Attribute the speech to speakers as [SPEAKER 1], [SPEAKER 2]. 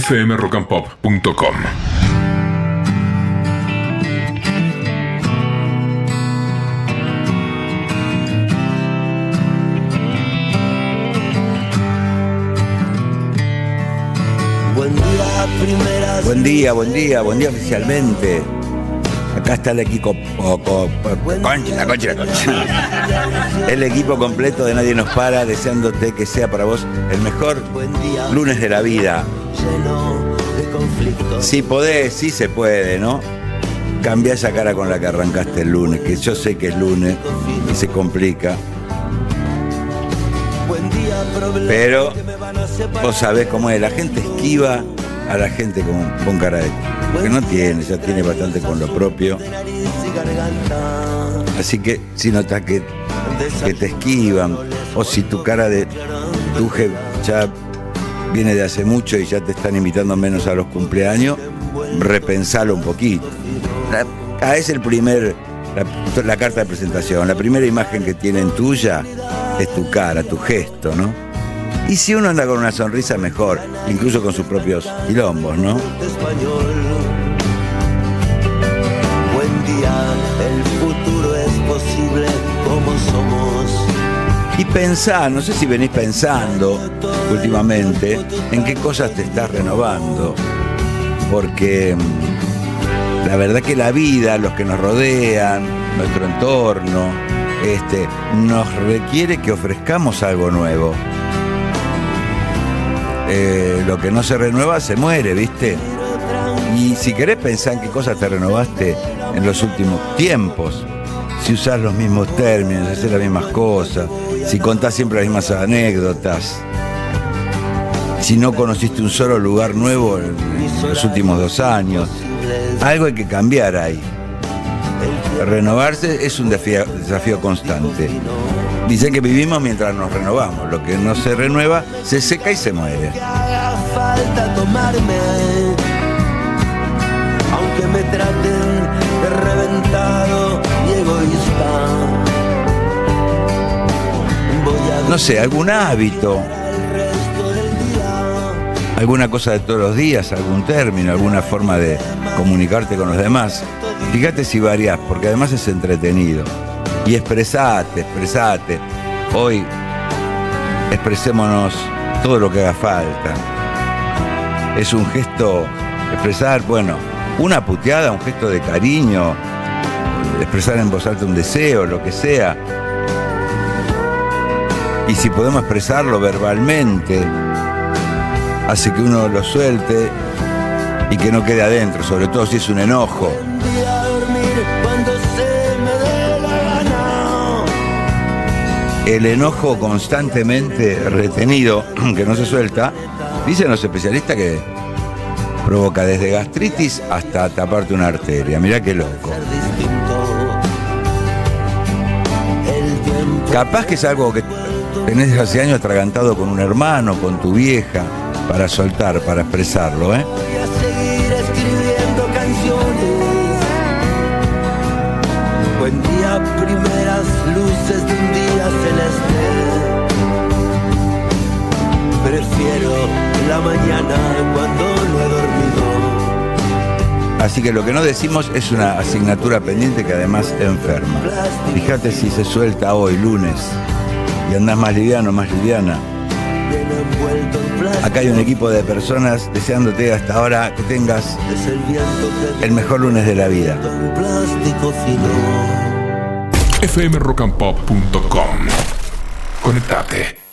[SPEAKER 1] fmrockandpop.com.
[SPEAKER 2] Buen día, primeras.
[SPEAKER 3] Buen día, buen día, buen día oficialmente. Acá está el equipo. co- co- concha, la concha, la concha. El equipo completo de Nadie Nos Para, deseándote que sea para vos el mejor lunes de la vida. Si podés, sí se puede, ¿no? Cambia esa cara con la que arrancaste el lunes, que yo sé que es lunes y se complica. Pero. Vos sabés cómo es, la gente esquiva a la gente con, con cara de... Que no tiene, ya tiene bastante con lo propio. Así que si notas que, que te esquivan, o si tu cara de tuje ya viene de hace mucho y ya te están invitando menos a los cumpleaños, repensalo un poquito. Ah, es el primer, la carta de presentación, la primera imagen que tienen tuya es tu cara, tu gesto, ¿no? Y si uno anda con una sonrisa mejor, incluso con sus propios quilombos, ¿no?
[SPEAKER 2] Buen día, el futuro es posible como somos.
[SPEAKER 3] Y pensá, no sé si venís pensando últimamente en qué cosas te estás renovando. Porque mm, la verdad que la vida, los que nos rodean, nuestro entorno, este, nos requiere que ofrezcamos algo nuevo. Eh, lo que no se renueva se muere, ¿viste? Y si querés pensar en qué cosas te renovaste en los últimos tiempos, si usás los mismos términos, si haces las mismas cosas, si contás siempre las mismas anécdotas, si no conociste un solo lugar nuevo en, en los últimos dos años, algo hay que cambiar ahí. Renovarse es un desafío, desafío constante. Dicen que vivimos mientras nos renovamos. Lo que no se renueva se seca y se muere.
[SPEAKER 2] Falta tomarme, aunque me traten de reventado y egoísta.
[SPEAKER 3] No sé, algún hábito, alguna cosa de todos los días, algún término, alguna forma de comunicarte con los demás. Fíjate si variás, porque además es entretenido. Y expresate, expresate. Hoy expresémonos todo lo que haga falta. Es un gesto, expresar, bueno, una puteada, un gesto de cariño, expresar en voz alta un deseo, lo que sea. Y si podemos expresarlo verbalmente, hace que uno lo suelte y que no quede adentro, sobre todo si es un enojo. El enojo constantemente retenido, que no se suelta, dicen los especialistas que provoca desde gastritis hasta taparte una arteria. Mirá qué loco. Capaz que es algo que tenés hace años atragantado con un hermano, con tu vieja, para soltar, para expresarlo, ¿eh?
[SPEAKER 2] Prefiero la mañana cuando no he dormido.
[SPEAKER 3] Así que lo que no decimos es una asignatura pendiente que además enferma. Fíjate si se suelta hoy, lunes, y andás más liviano, más liviana. Acá hay un equipo de personas deseándote hasta ahora que tengas
[SPEAKER 2] el
[SPEAKER 3] mejor lunes de la vida.
[SPEAKER 1] fmrockandpop.com. Conectate.